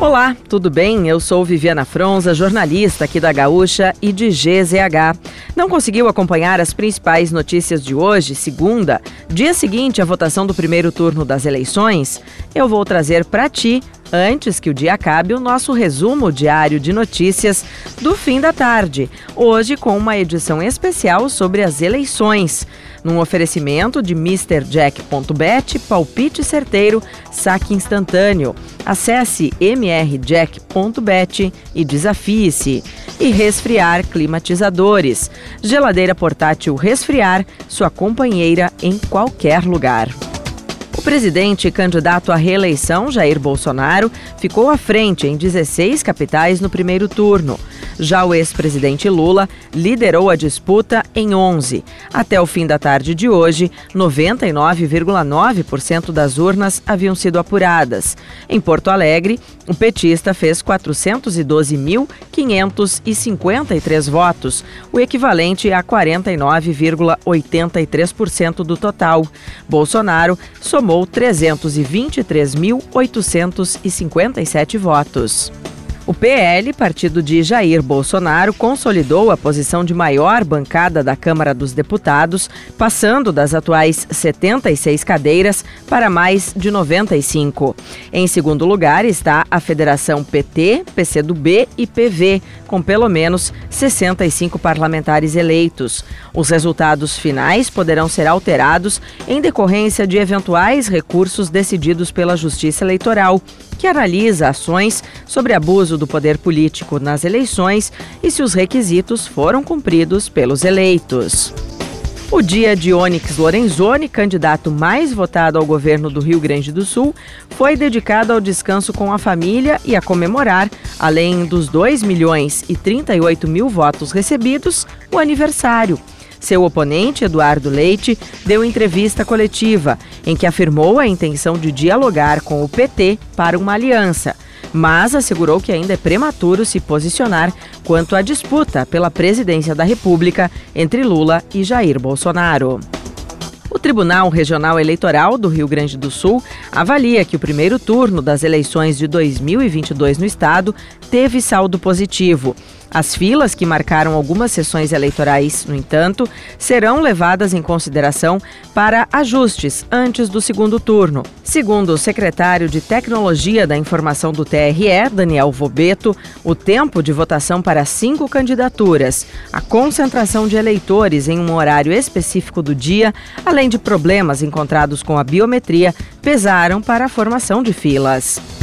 Olá, tudo bem? Eu sou Viviana Fronza, jornalista aqui da Gaúcha e de GZH. Não conseguiu acompanhar as principais notícias de hoje, segunda, dia seguinte à votação do primeiro turno das eleições? Eu vou trazer para ti Antes que o dia acabe, o nosso resumo diário de notícias do fim da tarde, hoje com uma edição especial sobre as eleições. Num oferecimento de MrJack.bet, palpite certeiro, saque instantâneo. Acesse mrjack.bet e desafie-se. E resfriar climatizadores. Geladeira portátil resfriar, sua companheira em qualquer lugar. O presidente candidato à reeleição, Jair Bolsonaro, ficou à frente em 16 capitais no primeiro turno. Já o ex-presidente Lula liderou a disputa em 11. Até o fim da tarde de hoje, 99,9% das urnas haviam sido apuradas. Em Porto Alegre, o petista fez 412.553 votos, o equivalente a 49,83% do total. Bolsonaro somou 323.857 votos. O PL, partido de Jair Bolsonaro, consolidou a posição de maior bancada da Câmara dos Deputados, passando das atuais 76 cadeiras para mais de 95. Em segundo lugar está a Federação PT, PCdoB e PV, com pelo menos 65 parlamentares eleitos. Os resultados finais poderão ser alterados em decorrência de eventuais recursos decididos pela Justiça Eleitoral que analisa ações sobre abuso do poder político nas eleições e se os requisitos foram cumpridos pelos eleitos. O dia de Onyx Lorenzoni, candidato mais votado ao governo do Rio Grande do Sul, foi dedicado ao descanso com a família e a comemorar, além dos 2 milhões e 38 mil votos recebidos, o aniversário. Seu oponente, Eduardo Leite, deu entrevista coletiva em que afirmou a intenção de dialogar com o PT para uma aliança, mas assegurou que ainda é prematuro se posicionar quanto à disputa pela presidência da República entre Lula e Jair Bolsonaro. O Tribunal Regional Eleitoral do Rio Grande do Sul avalia que o primeiro turno das eleições de 2022 no estado teve saldo positivo. As filas que marcaram algumas sessões eleitorais, no entanto, serão levadas em consideração para ajustes antes do segundo turno. Segundo o secretário de Tecnologia da Informação do TRE, Daniel Vobeto, o tempo de votação para cinco candidaturas, a concentração de eleitores em um horário específico do dia, além de problemas encontrados com a biometria, pesaram para a formação de filas.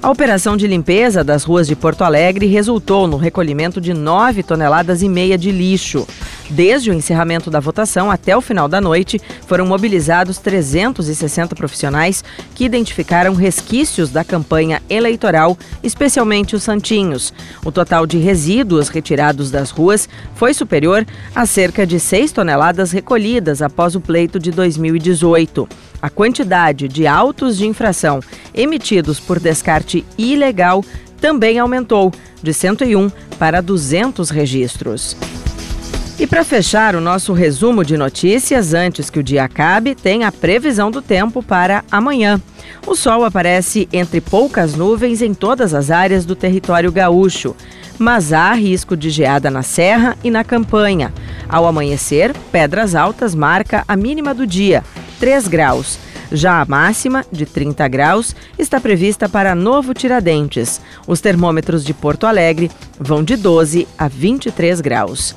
A operação de limpeza das ruas de Porto Alegre resultou no recolhimento de 9 toneladas e meia de lixo. Desde o encerramento da votação até o final da noite, foram mobilizados 360 profissionais que identificaram resquícios da campanha eleitoral, especialmente os santinhos. O total de resíduos retirados das ruas foi superior a cerca de 6 toneladas recolhidas após o pleito de 2018. A quantidade de autos de infração emitidos por descarte ilegal também aumentou, de 101 para 200 registros. E para fechar o nosso resumo de notícias, antes que o dia acabe, tem a previsão do tempo para amanhã. O sol aparece entre poucas nuvens em todas as áreas do território gaúcho, mas há risco de geada na serra e na campanha. Ao amanhecer, Pedras Altas marca a mínima do dia, 3 graus. Já a máxima, de 30 graus, está prevista para Novo Tiradentes. Os termômetros de Porto Alegre vão de 12 a 23 graus.